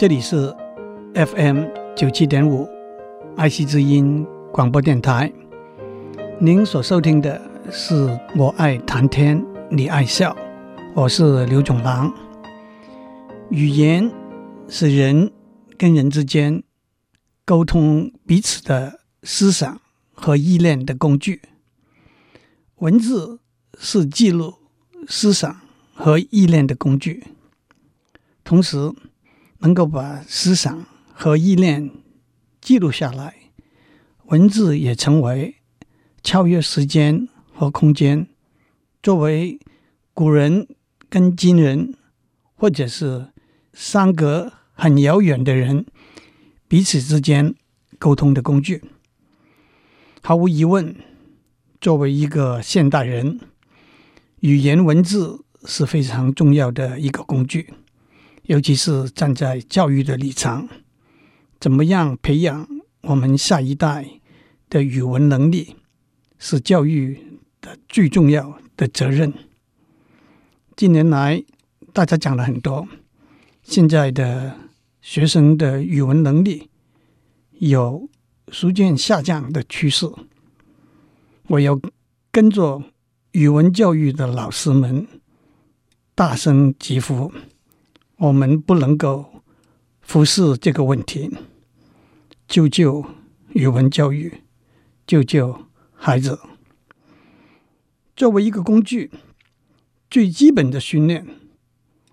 这里是 FM 九七点五爱惜之音广播电台。您所收听的是我爱谈天，你爱笑，我是刘总郎。语言是人跟人之间沟通彼此的思想和意念的工具，文字是记录思想和意念的工具，同时能够把思想和意念记录下来，文字也成为超越时间和空间，作为古人跟今人，或者是相隔很遥远的人彼此之间沟通的工具。毫无疑问，作为一个现代人，语言文字是非常重要的一个工具，尤其是站在教育的立场，怎么样培养我们下一代的语文能力，是教育的最重要的责任。近年来，大家讲了很多。现在的学生的语文能力有逐渐下降的趋势，我要跟着语文教育的老师们大声疾呼：我们不能够忽视这个问题，救救语文教育，救救孩子。作为一个工具，最基本的训练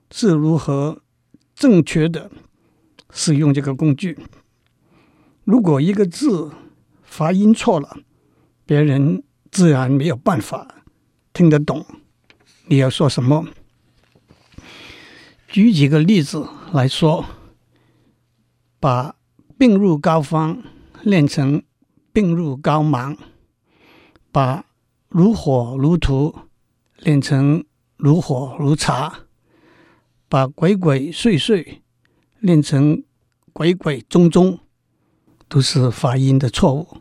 是如何。正确的使用这个工具。如果一个字发音错了，别人自然没有办法听得懂你要说什么。举几个例子来说，把“病入膏肓”练成“病入膏肓”，把“如火如荼”练成“如火如茶”。把鬼鬼祟祟练成鬼鬼祟祟，都是发音的错误。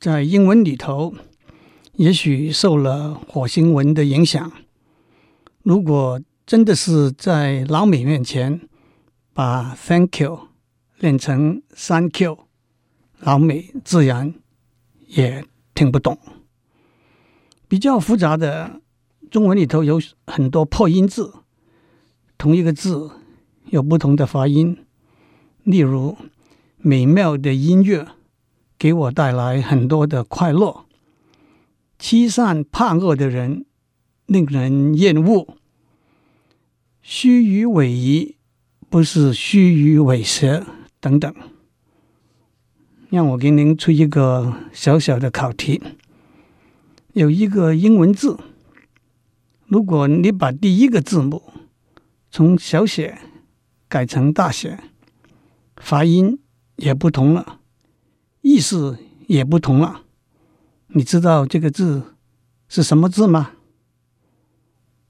在英文里头，也许受了火星文的影响。如果真的是在老美面前把 “thank you” 练成 “thank you”，老美自然也听不懂。比较复杂的中文里头有很多破音字。同一个字有不同的发音，例如美妙的音乐给我带来很多的快乐，欺善怕恶的人令人厌恶，虚与委蛇不是虚与委蛇等等。让我给您出一个小小的考题：有一个英文字，如果你把第一个字母从小写改成大写，发音也不同了，意思也不同了。你知道这个字是什么字吗？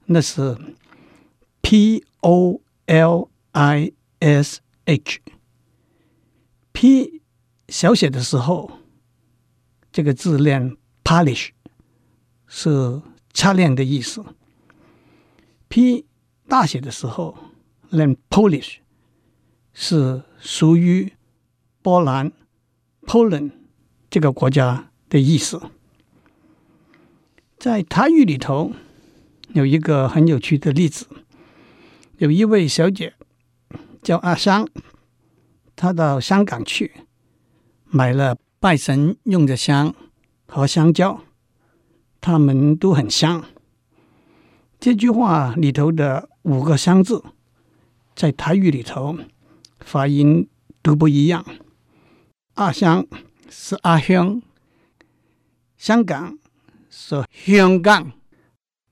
那是 P O L I S H。P 小写的时候，这个字念 polish，是擦亮的意思。P 大写的时候，念 Polish 是属于波兰 Poland 这个国家的意思。在台语里头有一个很有趣的例子，有一位小姐叫阿香，她到香港去买了拜神用的香和香蕉，它们都很香。这句话里头的五个“香”字，在台语里头发音都不一样。阿香是阿香，香港是香港，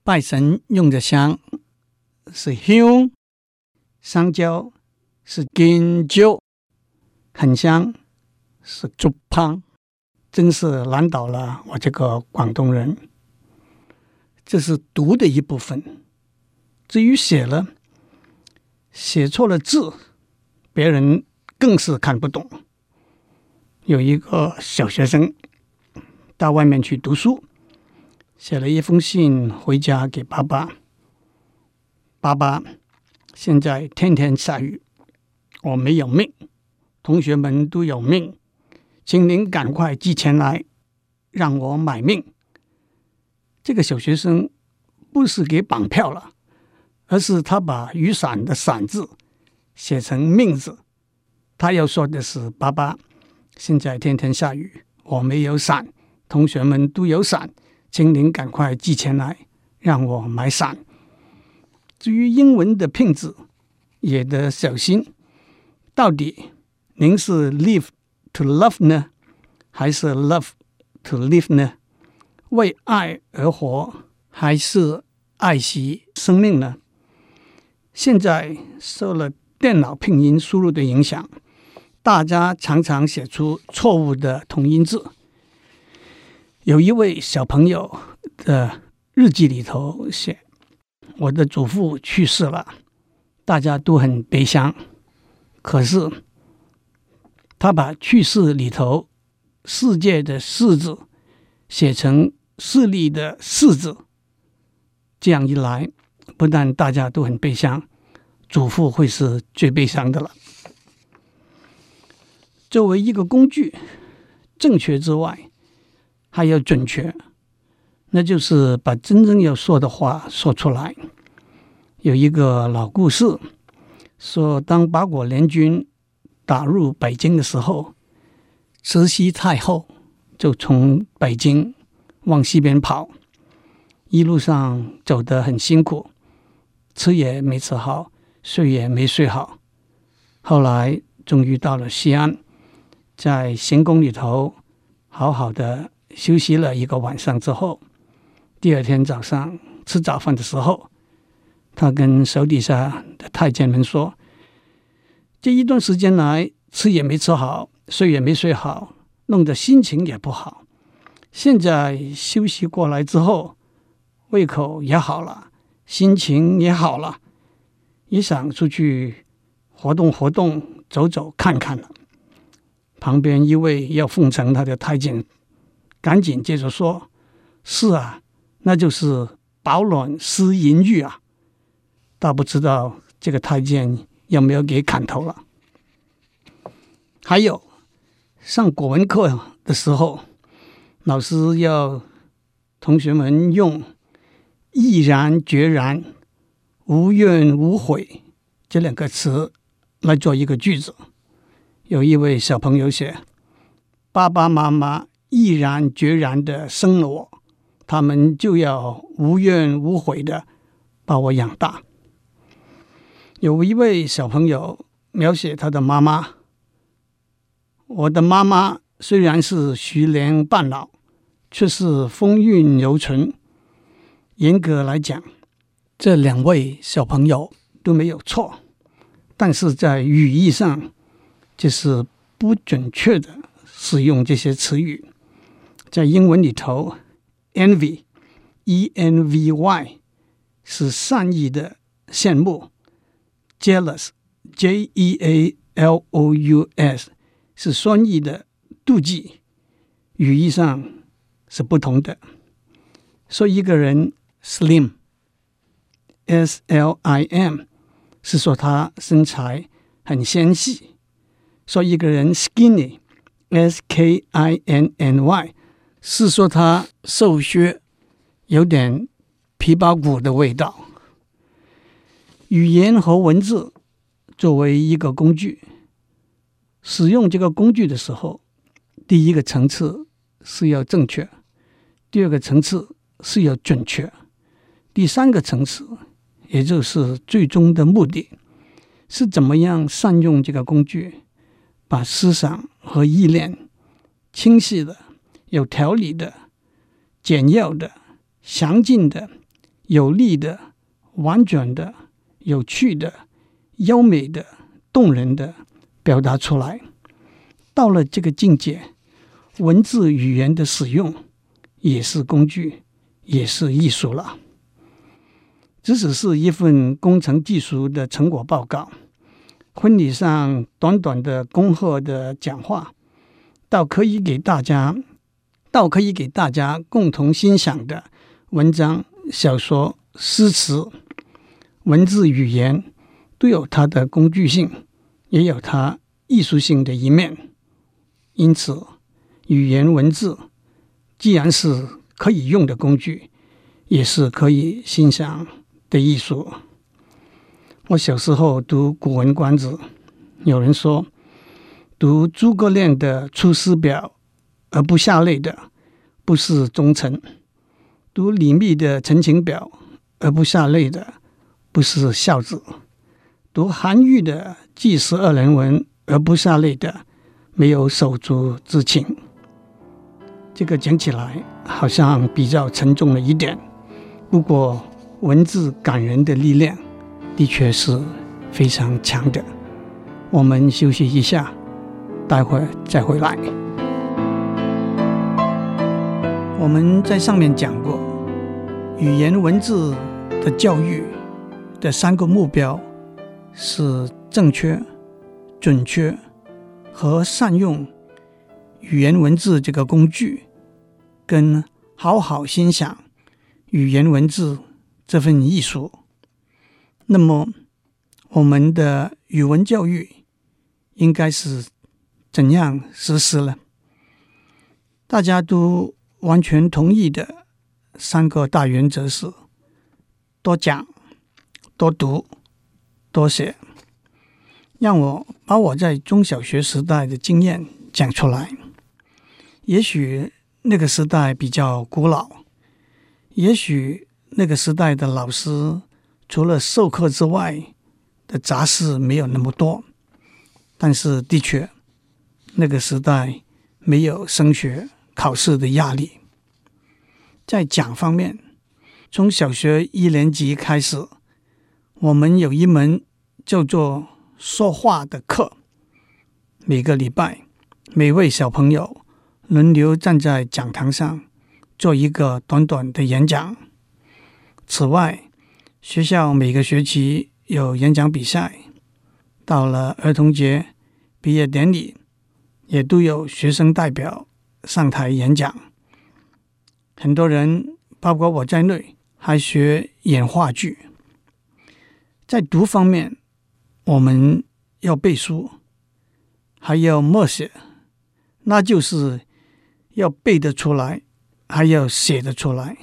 拜神用的香是香，香蕉是金蕉，很香是竹香，真是难倒了我这个广东人。这是读的一部分，至于写了，写错了字，别人更是看不懂。有一个小学生到外面去读书，写了一封信回家给爸爸：“爸爸，现在天天下雨，我没有命，同学们都有命，请您赶快寄钱来，让我买命。这个小学生不是给绑票了，而是他把雨伞的“伞”字写成“命”字。他要说的是：“爸爸，现在天天下雨，我没有伞，同学们都有伞，请您赶快寄钱来，让我买伞。”至于英文的拼字，也得小心。到底您是 live to love 呢，还是 love to live 呢？为爱而活，还是爱惜生命呢？现在受了电脑拼音输入的影响，大家常常写出错误的同音字。有一位小朋友的日记里头写。我的祖父去世了，大家都很悲伤。可是他把去世里头“世界”的“世”字写成“势力”的“势”字，这样一来，不但大家都很悲伤，祖父会是最悲伤的了。作为一个工具，正确之外，还要准确。那就是把真正要说的话说出来。有一个老故事说，当八国联军打入北京的时候，慈禧太后就从北京往西边跑，一路上走得很辛苦，吃也没吃好，睡也没睡好。后来终于到了西安，在行宫里头好好的休息了一个晚上之后。第二天早上吃早饭的时候，他跟手底下的太监们说：“这一段时间来，吃也没吃好，睡也没睡好，弄得心情也不好。现在休息过来之后，胃口也好了，心情也好了，也想出去活动活动，走走看看了。”旁边一位要奉承他的太监，赶紧接着说：“是啊。”那就是饱暖思淫欲啊！倒不知道这个太监有没有给砍头了。还有上国文课的时候，老师要同学们用“毅然决然”“无怨无悔”这两个词来做一个句子。有一位小朋友写：“爸爸妈妈毅然决然的生了我。”他们就要无怨无悔的把我养大。有一位小朋友描写他的妈妈：“我的妈妈虽然是徐娘半老，却是风韵犹存。”严格来讲，这两位小朋友都没有错，但是在语义上就是不准确的使用这些词语，在英文里头。Envy, E-N-V-Y 是善意的羡慕；jealous, J-E-A-L-O-U-S 是双义的妒忌。语义上是不同的。说一个人 slim, S-L-I-M 是说他身材很纤细；说一个人 skinny, S-K-I-N-N-Y。 是说他瘦削，有点皮包骨的味道。语言和文字作为一个工具，使用这个工具的时候，第一个层次是要正确，第二个层次是要准确，第三个层次，也就是最终的目的，是怎么样善用这个工具，把思想和意念清晰的。有条理的、简要的、详尽的、有力的、婉转的、有趣的、优美的、动人的表达出来。到了这个境界，文字语言的使用也是工具，也是艺术了。即使是一份工程技术的成果报告，婚礼上短短的恭贺的讲话，倒可以给大家。倒可以给大家共同欣赏的文章、小说、诗词、文字、语言，都有它的工具性，也有它艺术性的一面。因此，语言文字既然是可以用的工具，也是可以欣赏的艺术。我小时候读《古文观止》，有人说，读诸葛亮的《出师表》而不下泪的，不是忠臣；读李密的《陈情表》而不下泪的，不是孝子；读韩愈的《祭十二人文》而不下泪的，没有手足之情。这个讲起来好像比较沉重了一点，不过文字感人的力量的确是非常强的。我们休息一下。待会儿再回来。我们在上面讲过，语言文字的教育的三个目标是正确、准确和善用语言文字这个工具，跟好好欣赏语言文字这份艺术。那么，我们的语文教育应该是。怎样实施呢？大家都完全同意的三个大原则是：多讲、多读、多写。让我把我在中小学时代的经验讲出来。也许那个时代比较古老，也许那个时代的老师除了授课之外的杂事没有那么多，但是的确。那个时代没有升学考试的压力，在讲方面，从小学一年级开始，我们有一门叫做说话的课。每个礼拜，每位小朋友轮流站在讲堂上做一个短短的演讲。此外，学校每个学期有演讲比赛，到了儿童节、毕业典礼。也都有学生代表上台演讲，很多人，包括我在内，还学演话剧。在读方面，我们要背书，还要默写，那就是要背得出来，还要写得出来。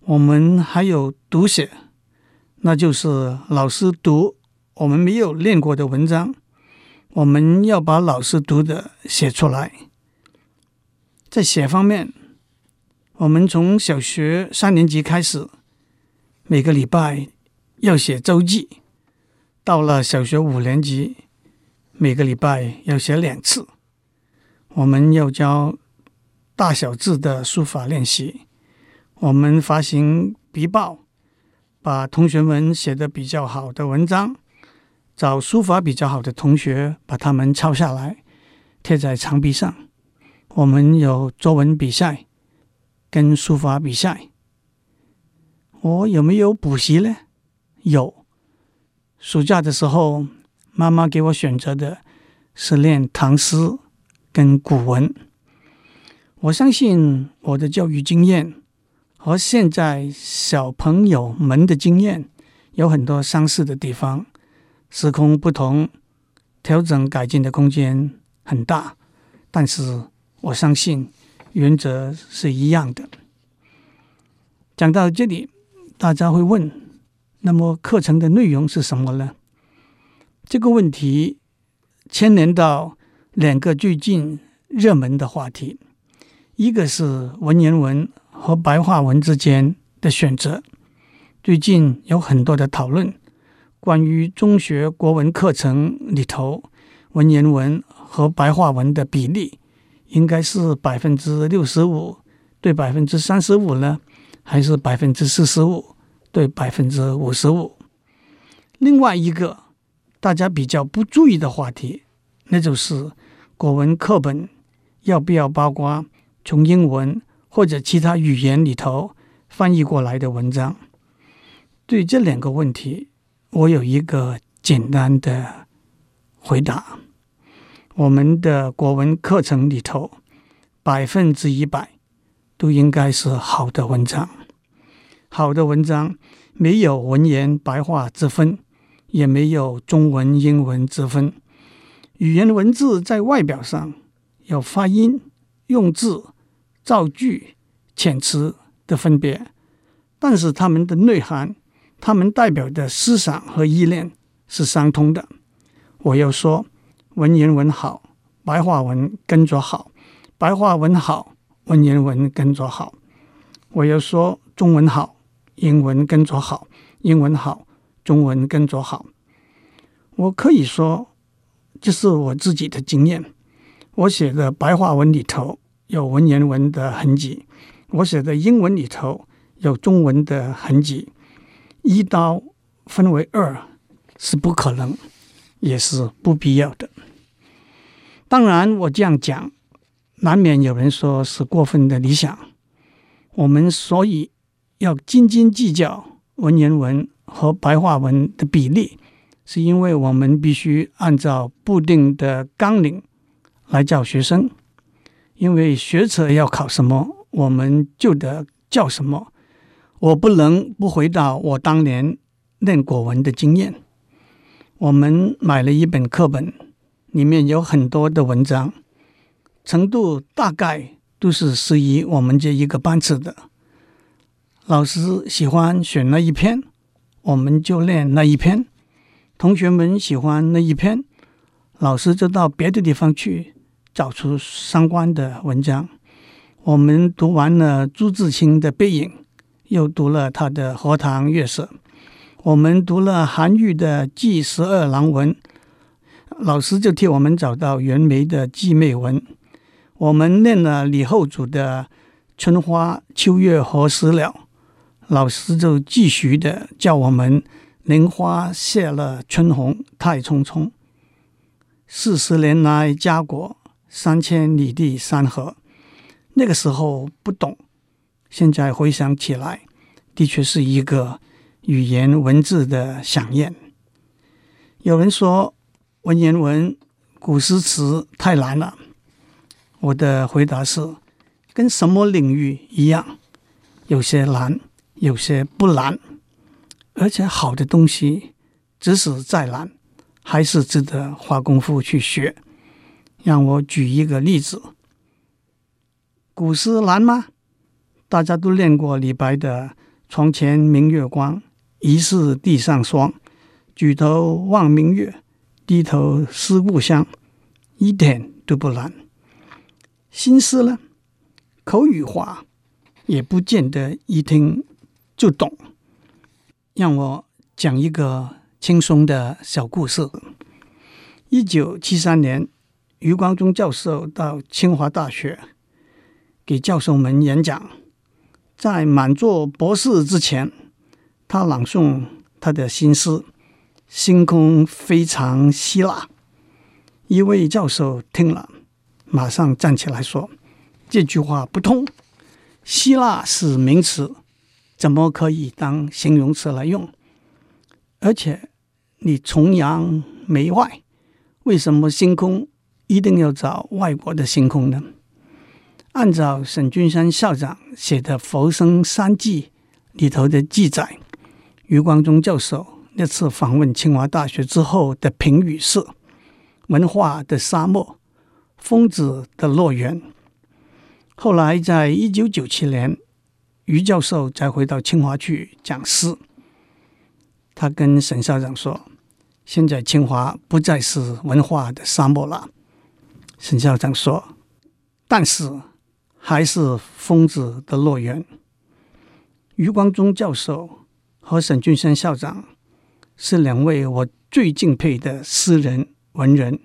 我们还有读写，那就是老师读我们没有练过的文章。我们要把老师读的写出来。在写方面，我们从小学三年级开始，每个礼拜要写周记；到了小学五年级，每个礼拜要写两次。我们要教大小字的书法练习。我们发行笔报，把同学们写的比较好的文章。找书法比较好的同学，把他们抄下来贴在墙壁上。我们有作文比赛跟书法比赛。我有没有补习呢？有。暑假的时候，妈妈给我选择的是练唐诗跟古文。我相信我的教育经验和现在小朋友们的经验有很多相似的地方。时空不同，调整改进的空间很大，但是我相信原则是一样的。讲到这里，大家会问：那么课程的内容是什么呢？这个问题牵连到两个最近热门的话题，一个是文言文和白话文之间的选择，最近有很多的讨论。关于中学国文课程里头文言文和白话文的比例，应该是百分之六十五对百分之三十五呢，还是百分之四十五对百分之五十五？另外一个大家比较不注意的话题，那就是国文课本要不要包括从英文或者其他语言里头翻译过来的文章？对这两个问题。我有一个简单的回答：我们的国文课程里头，百分之一百都应该是好的文章。好的文章没有文言白话之分，也没有中文英文之分，语言文字在外表上有发音、用字、造句、遣词的分别，但是它们的内涵、它们代表的思想和意念是相通的。我要说，文言文好，白话文跟着好；白话文好，文言文跟着好。我又说，中文好，英文跟着好；英文好，中文跟着好。我可以说。这是我自己的经验。我写的白话文里头有文言文的痕迹，我写的英文里头有中文的痕迹。一刀分为二是不可能，也是不必要的。当然，我这样讲，难免有人说是过分的理想。我们所以要斤斤计较文言文和白话文的比例。是因为我们必须按照固定的纲领来教学生，因为学者要考什么，我们就得教什么。我不能不回到我当年念国文的经验。我们买了一本课本，里面有很多的文章，程度大概都是适宜我们这一个班次的。老师喜欢选那一篇，我们就练那一篇。同学们喜欢那一篇，老师就到别的地方去找出相关的文章。我们读完了朱自清的《背影》，又读了他的《荷塘月色》。我们读了韩愈的《祭十二郎文》，老师就替我们找到袁枚的《祭妹文》。我们念了李后主的《春花秋月何时了》，老师就继续的叫我们。菱花谢了春红太匆匆，四十年来家国，三千里地山河。那个时候不懂，现在回想起来，的确是一个语言文字的饗宴。有人说文言文古诗词太难了，我的回答是：跟什么领域一样，有些难，有些不难。而且好的东西，即使再难，还是值得花功夫去学。让我举一个例子：古诗难吗？大家都练过李白的“床前明月光，疑是地上霜。举头望明月，低头思故乡”，一点都不难。心思呢？口语化也不见得一听就懂。让我讲一个轻松的小故事。一九七三年，余光中教授到清华大学给教授们演讲，在满座博士之前，他朗诵他的新诗《星空非常希腊》。一位教授听了，马上站起来说：“这句话不通，希腊是名词。”怎么可以当形容词来用？而且你崇洋媚外，为什么星空一定要找外国的星空呢？按照沈君山校长写的《佛生三记》里头的记载，余光中教授那次访问清华大学之后的评语是：文化的沙漠，疯子的乐园。后来在一九九七年。余教授再回到清华去讲诗，他跟沈校长说：“现在清华不再是文化的沙漠了。”沈校长说：“但是还是疯子的乐园。”余光中教授和沈君山校长是两位我最敬佩的诗人文人，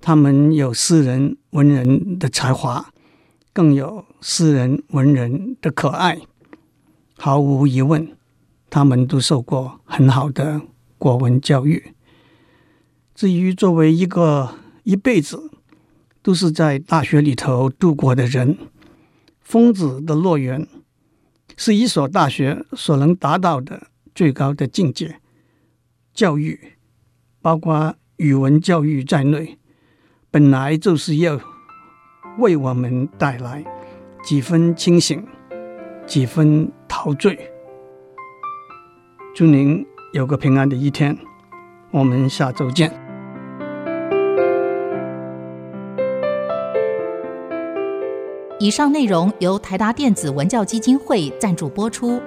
他们有诗人文人的才华。更有诗人文人的可爱，毫无疑问，他们都受过很好的国文教育。至于作为一个一辈子都是在大学里头度过的人，疯子的乐园是一所大学所能达到的最高的境界。教育，包括语文教育在内，本来就是要。为我们带来几分清醒，几分陶醉。祝您有个平安的一天，我们下周见。以上内容由台达电子文教基金会赞助播出。